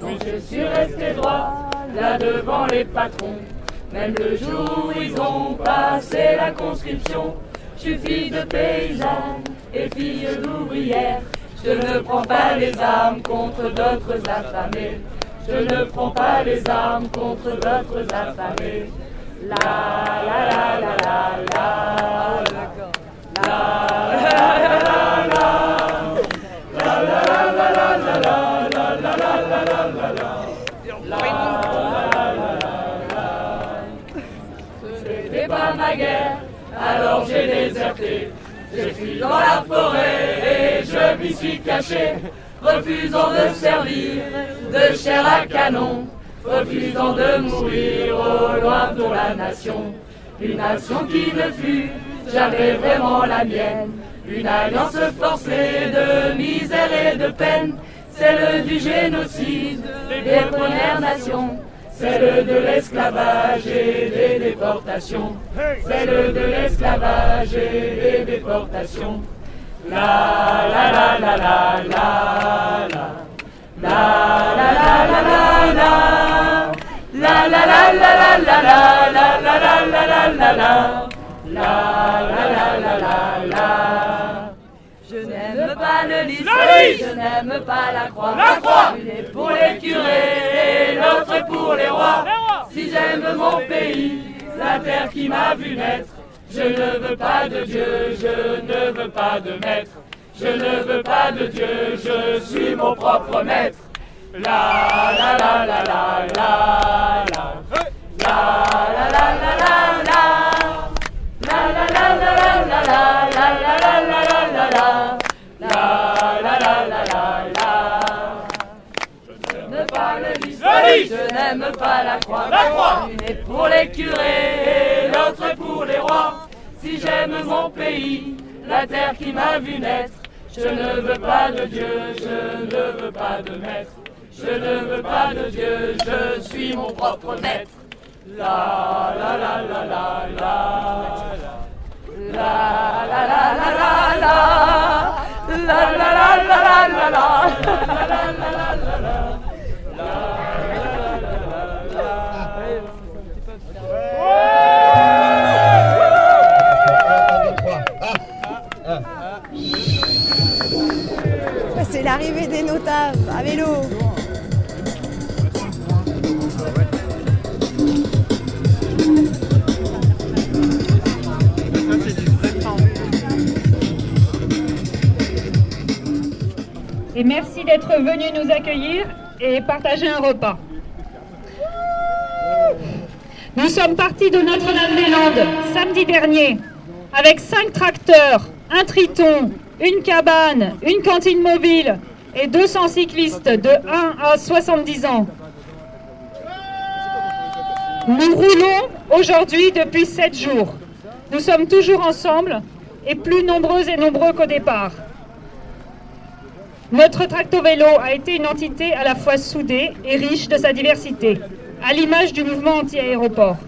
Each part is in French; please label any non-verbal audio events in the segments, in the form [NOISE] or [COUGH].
Donc je suis resté droit, là devant les patrons. Même le jour où ils ont passé la conscription, je suis fille de paysanne et fille d'ouvrière. Je ne prends pas les armes contre d'autres affamés. Je ne prends pas les armes contre d'autres affamés. La la la la la la. La la la la la la. La la la la la la. Ma guerre, alors j'ai déserté. J'ai fui dans la forêt et je m'y suis caché, refusant de servir de chair à canon, refusant de mourir au loin pour la nation. Une nation qui ne fut jamais vraiment la mienne, une alliance forcée de misère et de peine, celle du génocide des Premières Nations, celle de l'esclavage et des déportations, celle de l'esclavage et des déportations. La la la la la la la. La la la la la la. La la la la la la la la la la la la la. La la la la la la. Je n'aime pas le lycée, je n'aime pas la croix. La croix Une est pour les curés et l'autre pour les rois. Si j'aime mon pays, la terre qui m'a vu naître, je ne veux pas de Dieu, je ne veux pas de maître. Je ne veux pas de Dieu, je suis mon propre maître. La la la la la la la. La la la la la la. La la croix. La croix Une est pour les curés et l'autre pour les rois. Si j'aime mon pays, la terre qui m'a vu naître, je ne veux pas de Dieu, je ne veux pas de maître. Je ne veux pas de Dieu, je suis mon propre maître. La la la la la la la. La la la la la la. La la la la la la la. La la la la la d'être venu nous accueillir et partager un repas. Nous sommes partis de Notre-Dame-des-Landes samedi dernier avec cinq tracteurs, un triton, une cabane, une cantine mobile et 200 cyclistes de 1 à 70 ans. Nous roulons aujourd'hui depuis 7 jours. Nous sommes toujours ensemble et plus nombreux et nombreux qu'au départ. Notre tracto-vélo a été une entité à la fois soudée et riche de sa diversité, à l'image du mouvement anti-aéroport.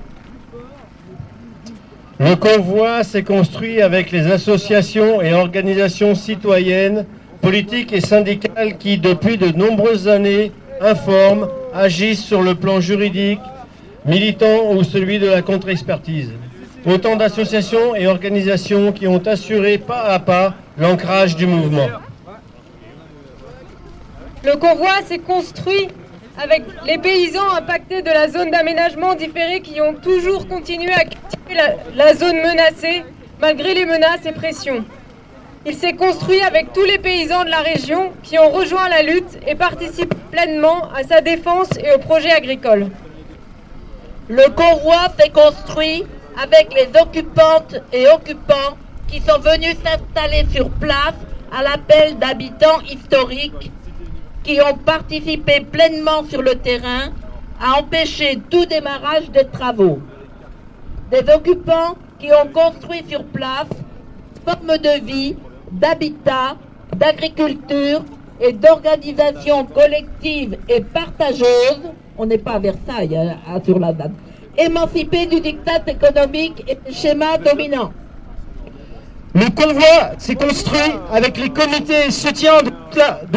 Le convoi s'est construit avec les associations et organisations citoyennes, politiques et syndicales qui, depuis de nombreuses années, informent, agissent sur le plan juridique, militant ou celui de la contre-expertise. Autant d'associations et organisations qui ont assuré pas à pas l'ancrage du mouvement. Le convoi s'est construit avec les paysans impactés de la zone d'aménagement différé qui ont toujours continué à cultiver la, la zone menacée malgré les menaces et pressions. Il s'est construit avec tous les paysans de la région qui ont rejoint la lutte et participent pleinement à sa défense et au projet agricole. Le convoi s'est construit avec les occupantes et occupants qui sont venus s'installer sur place à l'appel d'habitants historiques qui ont participé pleinement sur le terrain à empêcher tout démarrage des travaux. Des occupants qui ont construit sur place formes de vie, d'habitat, d'agriculture et d'organisation collective et partageuse, on n'est pas à Versailles hein, sur la date, émancipés du diktat économique et des schémas dominants. Le convoi s'est construit avec les comités soutiens de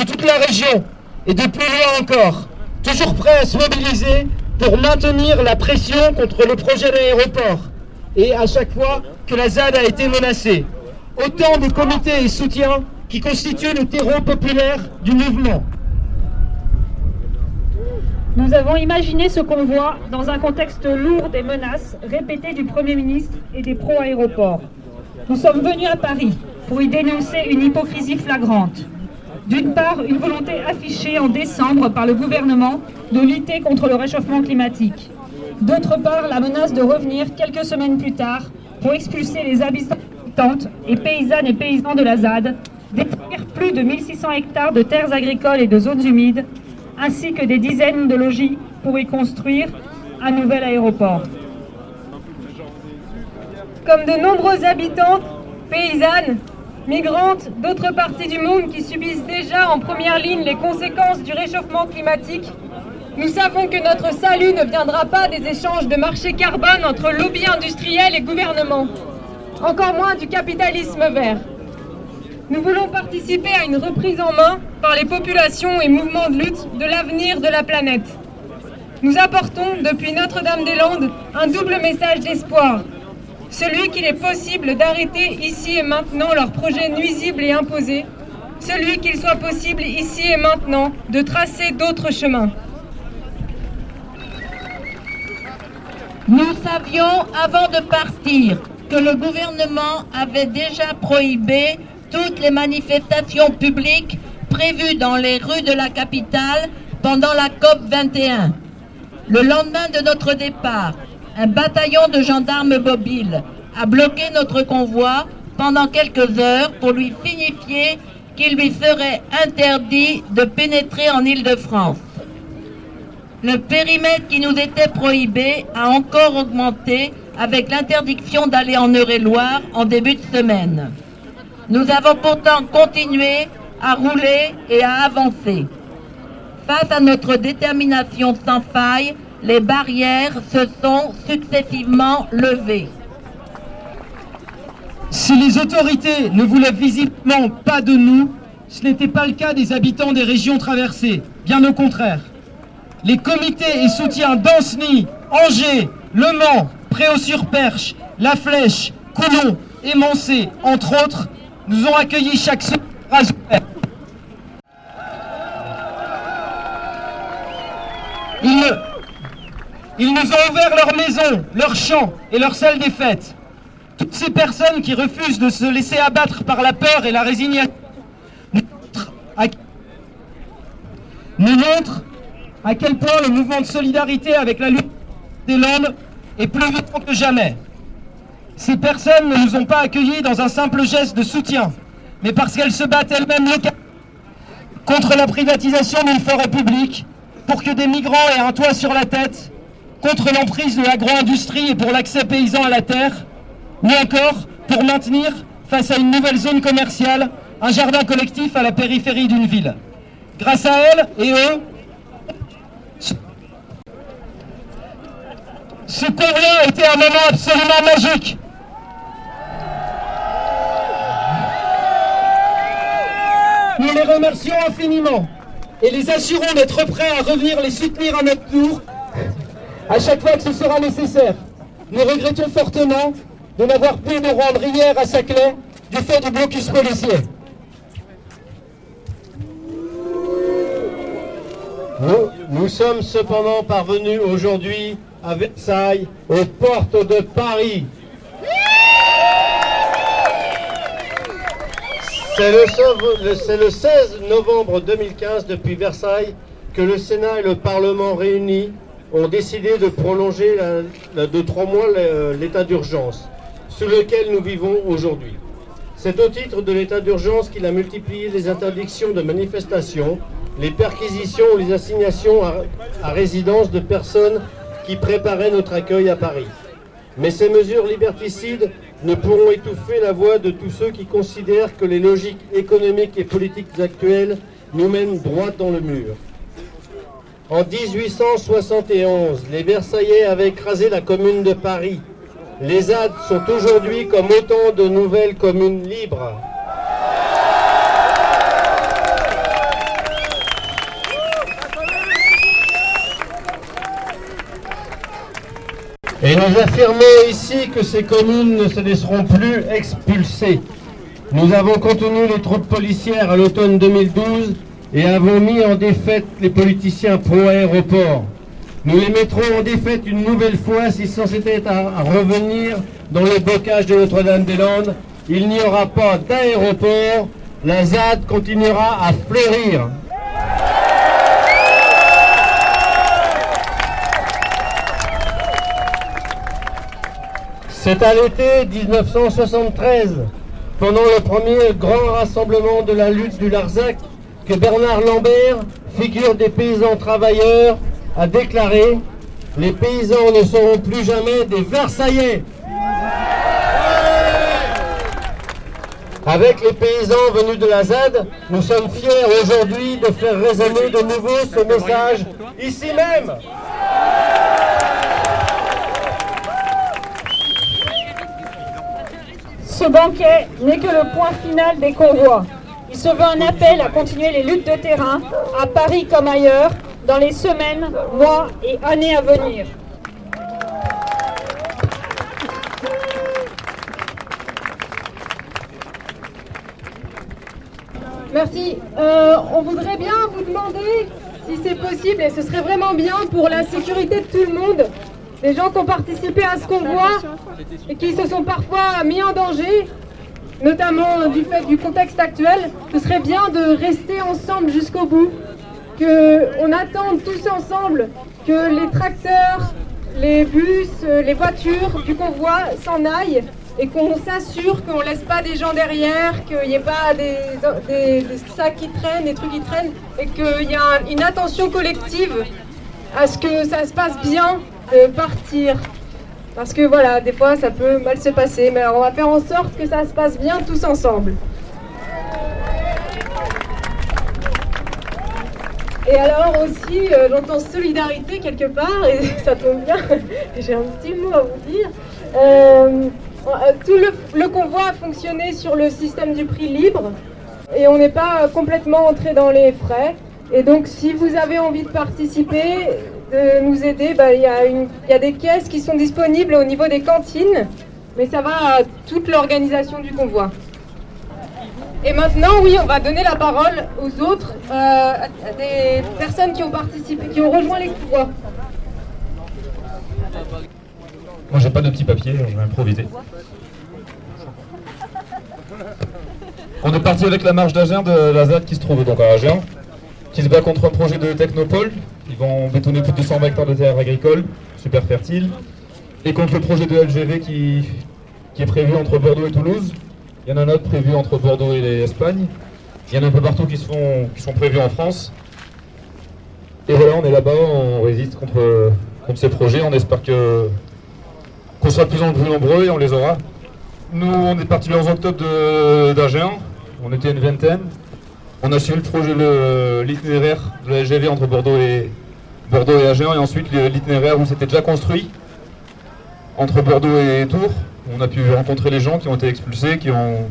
toute la, région, et de plus loin encore, toujours prêt à se mobiliser pour maintenir la pression contre le projet d'aéroport et à chaque fois que la ZAD a été menacée. Autant de comités et soutiens qui constituent le terreau populaire du mouvement. Nous avons imaginé ce convoi dans un contexte lourd des menaces répétées du Premier ministre et des pro-aéroports. Nous sommes venus à Paris pour y dénoncer une hypocrisie flagrante. D'une part, une volonté affichée en décembre par le gouvernement de lutter contre le réchauffement climatique. D'autre part, la menace de revenir quelques semaines plus tard pour expulser les habitantes et paysannes et paysans de la ZAD, détruire plus de 1600 hectares de terres agricoles et de zones humides, ainsi que des dizaines de logis pour y construire un nouvel aéroport. Comme de nombreux habitantes, paysannes, migrantes d'autres parties du monde qui subissent déjà en première ligne les conséquences du réchauffement climatique, nous savons que notre salut ne viendra pas des échanges de marché carbone entre lobby industriel et gouvernement, encore moins du capitalisme vert. Nous voulons participer à une reprise en main par les populations et mouvements de lutte de l'avenir de la planète. Nous apportons depuis Notre-Dame-des-Landes un double message d'espoir. Celui qu'il est possible d'arrêter ici et maintenant leurs projets nuisibles et imposés. Celui qu'il soit possible ici et maintenant de tracer d'autres chemins. Nous savions avant de partir que le gouvernement avait déjà prohibé toutes les manifestations publiques prévues dans les rues de la capitale pendant la COP 21. Le lendemain de notre départ, un bataillon de gendarmes mobiles a bloqué notre convoi pendant quelques heures pour lui signifier qu'il lui serait interdit de pénétrer en Île-de-France. Le périmètre qui nous était prohibé a encore augmenté avec l'interdiction d'aller en Eure-et-Loire en début de semaine. Nous avons pourtant continué à rouler et à avancer. Face à notre détermination sans faille, les barrières se sont successivement levées. Si les autorités ne voulaient visiblement pas de nous, ce n'était pas le cas des habitants des régions traversées, bien au contraire. Les comités et soutiens d'Anceny, Angers, Le Mans, Préau-sur-Perche, La Flèche, Coulon et entre autres, nous ont accueillis chaque semaine ils nous ont ouvert leurs maisons, leurs champs et leurs salles des fêtes. Toutes ces personnes qui refusent de se laisser abattre par la peur et la résignation nous montrent à quel point le mouvement de solidarité avec la lutte des Landes est plus vivant que jamais. Ces personnes ne nous ont pas accueillis dans un simple geste de soutien, mais parce qu'elles se battent elles-mêmes localement contre la privatisation d'une forêt publique, pour que des migrants aient un toit sur la tête, contre l'emprise de l'agro-industrie et pour l'accès paysan à la terre, ou encore pour maintenir, face à une nouvelle zone commerciale, un jardin collectif à la périphérie d'une ville. Grâce à elles et eux, ce convoi a été un moment absolument magique. Nous les remercions infiniment et les assurons d'être prêts à revenir les soutenir à notre tour à chaque fois que ce sera nécessaire. Nous regrettons fortement de n'avoir pu nous rendre hier à Saclay du fait du blocus policier. Nous, sommes cependant parvenus aujourd'hui à Versailles, aux portes de Paris. C'est le, le 16 novembre 2015, depuis Versailles, que le Sénat et le Parlement réunis ont décidé de prolonger de trois mois le- l'état d'urgence, sous lequel nous vivons aujourd'hui. C'est au titre de l'état d'urgence qu'il a multiplié les interdictions de manifestation, les perquisitions ou les assignations à résidence de personnes qui préparaient notre accueil à Paris. Mais ces mesures liberticides ne pourront étouffer la voix de tous ceux qui considèrent que les logiques économiques et politiques actuelles nous mènent droit dans le mur. En 1871, les Versaillais avaient écrasé la commune de Paris. Les ZAD sont aujourd'hui comme autant de nouvelles communes libres. Et nous affirmons ici que ces communes ne se laisseront plus expulser. Nous avons contenu les troupes policières à l'automne 2012 et avons mis en défaite les politiciens pro-aéroport. Nous les mettrons en défaite une nouvelle fois si sans était à revenir dans le bocage de Notre-Dame-des-Landes. Il n'y aura pas d'aéroport, la ZAD continuera à fleurir. C'est à l'été 1973, pendant le premier grand rassemblement de la lutte du Larzac, que Bernard Lambert, figure des paysans travailleurs, a déclaré Les paysans ne seront plus jamais des Versaillais. Avec les paysans venus de la ZAD, nous sommes fiers aujourd'hui de faire résonner de nouveau ce message ici même. Ce banquet n'est que le point final des convois. Il se veut un appel à continuer les luttes de terrain, à Paris comme ailleurs, dans les semaines, mois et années à venir. Merci. Euh, on voudrait bien vous demander si c'est possible, et ce serait vraiment bien pour la sécurité de tout le monde, les gens qui ont participé à ce convoi et qui se sont parfois mis en danger, notamment du fait du contexte actuel, ce serait bien de rester ensemble jusqu'au bout, qu'on attende tous ensemble que les tracteurs, les bus, les voitures du convoi s'en aillent et qu'on s'assure qu'on ne laisse pas des gens derrière, qu'il n'y ait pas des, sacs qui traînent, des trucs qui traînent, et qu'il y a une attention collective à ce que ça se passe bien de partir. Parce que voilà, des fois ça peut mal se passer, mais alors on va faire en sorte que ça se passe bien tous ensemble. Et alors aussi, euh, j'entends solidarité quelque part, et [LAUGHS] ça tombe bien, [LAUGHS] j'ai un petit mot à vous dire. Euh, euh, tout le, convoi a fonctionné sur le système du prix libre et on n'est pas complètement entré dans les frais. Et donc, si vous avez envie de participer, de nous aider, bah, il y, a des caisses qui sont disponibles au niveau des cantines, mais ça va à toute l'organisation du convoi. Et maintenant, oui, on va donner la parole aux autres, euh, à des personnes qui ont participé, qui ont rejoint les convois. Moi, j'ai pas de petit papier, je vais improviser. On est parti avec la marche d'Agen de la ZAD qui se trouve donc à Agen, qui se bat contre un projet de technopole. Ils vont bétonner plus de 200 hectares de terres agricoles, super fertiles, et contre le projet de LGV qui, est prévu entre Bordeaux et Toulouse. Il y en a un autre prévu entre Bordeaux et l'Espagne. Il y en a un peu partout qui, sont, qui sont prévus en France. Et voilà, on est là-bas, on résiste contre, contre ces projets. On espère que qu'on sera de plus en plus nombreux et on les aura. Nous, on est parti le 11 octobre d'Agen, on était une vingtaine. On a suivi le projet, l'itinéraire de la LGV entre Bordeaux et, Bordeaux et Agen, et ensuite l'itinéraire où c'était déjà construit entre Bordeaux et Tours. On a pu rencontrer les gens qui ont été expulsés, qui ont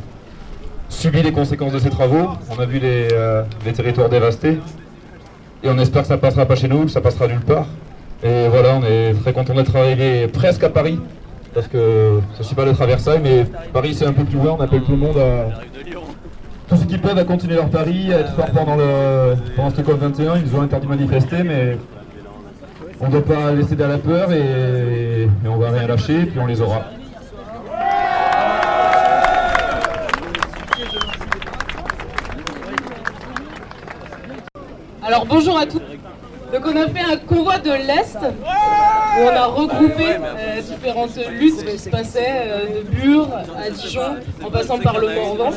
subi les conséquences de ces travaux. On a vu les, euh, territoires dévastés. Et on espère que ça passera pas chez nous, que ça passera nulle part. Et voilà, on est très content d'être arrivé presque à Paris parce que je suis pas d'être à Versailles, mais Paris c'est un peu plus loin, on appelle tout le monde à... Tous ceux qui peuvent à continuer leur pari, à être fort pendant, le... pendant ce COP21, ils nous ont interdit de manifester, mais on ne doit pas laisser à la peur et... et on va rien lâcher, puis on les aura. Alors bonjour à tous. Donc on a fait un convoi de l'Est où on a regroupé euh, différentes luttes qui se passaient euh, de Bure à Dijon en passant par le Morvan.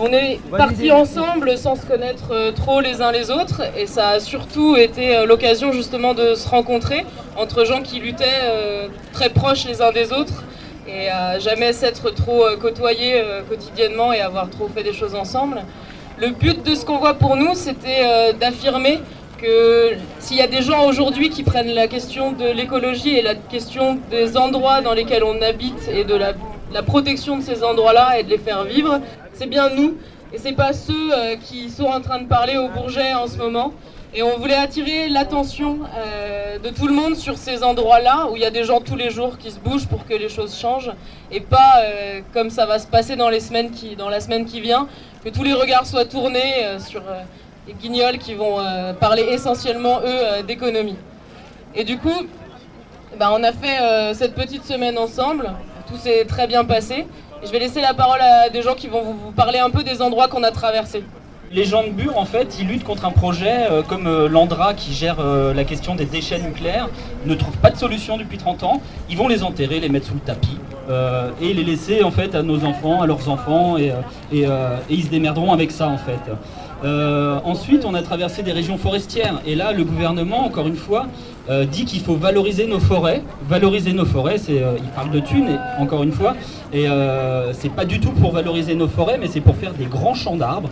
On est partis ensemble sans se connaître euh, trop les uns les autres et ça a surtout été l'occasion justement de se rencontrer entre gens qui luttaient très proches les uns des autres et à jamais s'être trop côtoyés quotidiennement et avoir trop fait des choses ensemble. Le but de ce convoi pour nous, c'était d'affirmer que s'il y a des gens aujourd'hui qui prennent la question de l'écologie et la question des endroits dans lesquels on habite et de la, protection de ces endroits-là et de les faire vivre, c'est bien nous et c'est pas ceux euh, qui sont en train de parler au Bourget en ce moment. Et on voulait attirer l'attention euh, de tout le monde sur ces endroits-là où il y a des gens tous les jours qui se bougent pour que les choses changent et pas euh, comme ça va se passer dans, la semaine qui vient, que tous les regards soient tournés sur les guignols qui vont parler essentiellement, eux, d'économie. Et du coup, bah, on a fait cette petite semaine ensemble, tout s'est très bien passé. Je vais laisser la parole à des gens qui vont vous parler un peu des endroits qu'on a traversés. Les gens de Bure, en fait, ils luttent contre un projet euh, comme euh, l'Andra qui gère euh, la question des déchets nucléaires, ne trouve pas de solution depuis 30 ans. Ils vont les enterrer, les mettre sous le tapis et les laisser en fait à nos enfants, à leurs enfants et, ils se démerderont avec ça en fait. Ensuite, on a traversé des régions forestières. Et là, le gouvernement, encore une fois, euh, dit qu'il faut valoriser nos forêts. Valoriser nos forêts, euh, il parle de thunes, encore une fois. Et c'est pas du tout pour valoriser nos forêts, mais c'est pour faire des grands champs d'arbres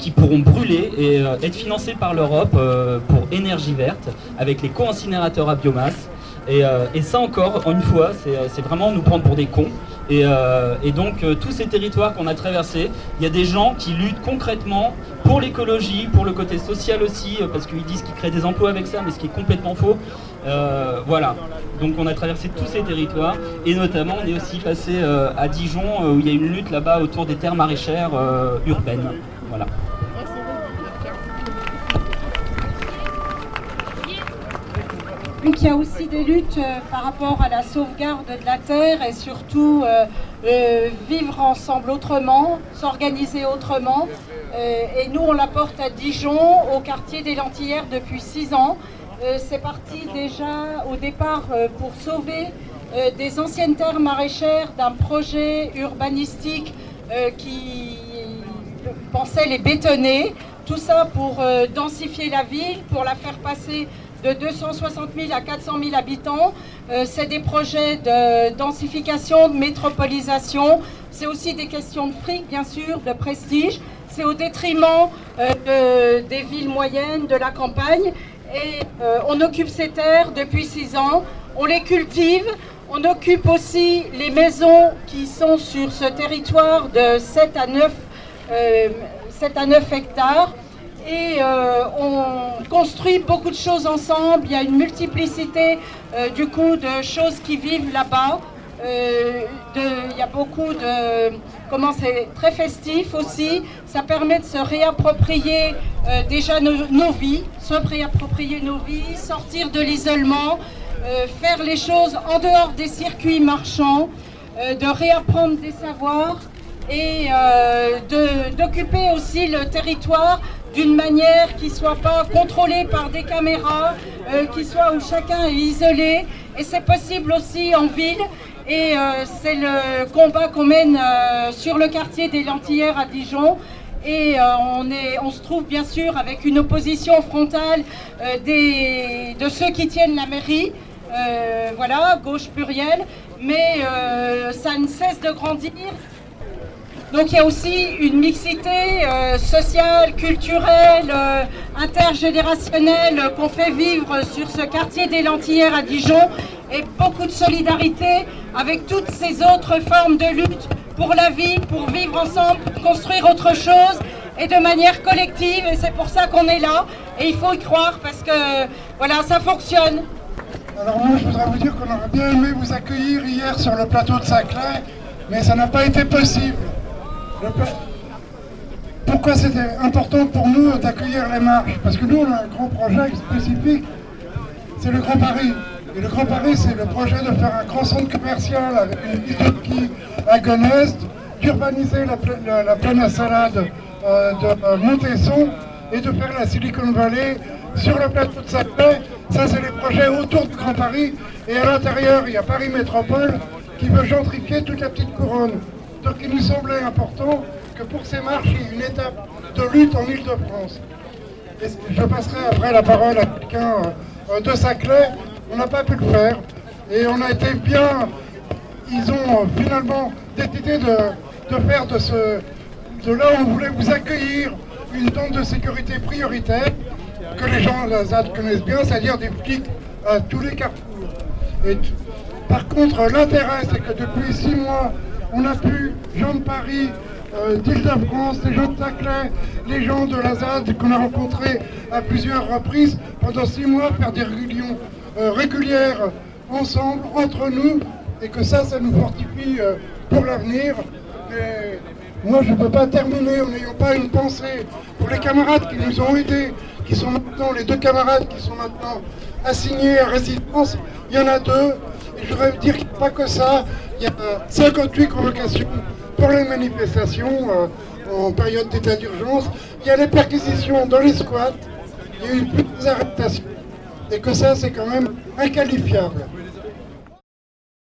qui pourront brûler et être financés par l'Europe pour énergie verte, avec les co-incinérateurs à biomasse. Et, et, ça encore, une fois, c'est vraiment nous prendre pour des cons. Euh, et, donc euh, tous ces territoires qu'on a traversés, il y a des gens qui luttent concrètement pour l'écologie, pour le côté social aussi, euh, parce qu'ils disent qu'ils créent des emplois avec ça, mais ce qui est complètement faux. voilà, donc on a traversé tous ces territoires, et notamment on est aussi passé à Dijon, où il y a une lutte là-bas autour des terres maraîchères urbaines. Voilà. Il y a aussi des luttes euh, par rapport à la sauvegarde de la terre et surtout euh, euh, vivre ensemble autrement, s'organiser autrement. et nous, on la porte à Dijon, au quartier des Lentillères, depuis six ans. C'est parti déjà au départ pour sauver des anciennes terres maraîchères d'un projet urbanistique qui pensait les bétonner. Tout ça pour densifier la ville, pour la faire passer de 260 000 à 400 000 habitants. Euh, c'est des projets de densification, de métropolisation. C'est aussi des questions de fric, bien sûr, de prestige. C'est au détriment euh, des villes moyennes, de la campagne. Et euh, on occupe ces terres depuis six ans. On les cultive. On occupe aussi les maisons qui sont sur ce territoire de 7 à 9, 7 à 9 hectares et euh, on construit beaucoup de choses ensemble. Il y a une multiplicité euh, du coup de choses qui vivent là-bas. Euh, il y a beaucoup de comment c'est très festif aussi. Ça permet de se réapproprier déjà nos, nos, vies, se réapproprier nos vies, sortir de l'isolement, faire les choses en dehors des circuits marchands, de réapprendre des savoirs et d'occuper aussi le territoire d'une manière qui ne soit pas contrôlée par des caméras, euh, qui soit où chacun est isolé. Et c'est possible aussi en ville. Et euh, c'est le combat qu'on mène euh, sur le quartier des Lentillères à Dijon. Et on, est, on se trouve bien sûr avec une opposition frontale des, de ceux qui tiennent la mairie. voilà, gauche plurielle. Mais ça ne cesse de grandir. Donc il y a aussi une mixité euh, sociale, culturelle, euh, intergénérationnelle qu'on fait vivre sur ce quartier des Lentillères à Dijon et beaucoup de solidarité avec toutes ces autres formes de lutte pour la vie, pour vivre ensemble, pour construire autre chose et de manière collective et c'est pour ça qu'on est là et il faut y croire parce que voilà ça fonctionne. Alors moi je voudrais vous dire qu'on aurait bien aimé vous accueillir hier sur le plateau de Saclay mais ça n'a pas été possible. Pourquoi c'était important pour nous d'accueillir les marches? Parce que nous, on a un grand projet spécifique, c'est le Grand Paris. Et le Grand Paris, c'est le projet de faire un grand centre commercial avec une qui à Gonest, d'urbaniser la, plaine à salade euh, de euh, Montesson et de faire la Silicon Valley sur le plateau de Saclay. Ça, c'est les projets autour du Grand Paris. Et à l'intérieur, il y a Paris Métropole qui veut gentrifier toute la petite couronne. Donc il nous semblait important que pour ces marches, il y ait une étape de lutte en Ile-de-France. Je passerai après la parole à quelqu'un euh, de Saclay. On n'a pas pu le faire et on a été bien. Ils ont euh, finalement décidé de, faire de, ce, de là où on voulait vous accueillir une zone de sécurité prioritaire que les gens la ZAD connaissent bien, c'est-à-dire des flics à tous les carrefours. Et par contre, l'intérêt, c'est que depuis six mois, on a pu, Jean de Paris, euh, d'Île-de-France, les gens de Saclay, les gens de la ZAD qu'on a rencontrés à plusieurs reprises pendant six mois, faire des réunions euh, régulières ensemble, entre nous, et que ça, ça nous fortifie euh, pour l'avenir. Moi, je ne peux pas terminer en n'ayant pas une pensée pour les camarades qui nous ont aidés, qui sont maintenant, les deux camarades qui sont maintenant assignés à résidence. Il y en a deux. Et je voudrais dire pas que ça. Il y a 58 convocations pour les manifestations euh, en période d'état d'urgence. Il y a les perquisitions dans les squats. Il y a eu plus d'arrestations. Et que ça, c'est quand même inqualifiable.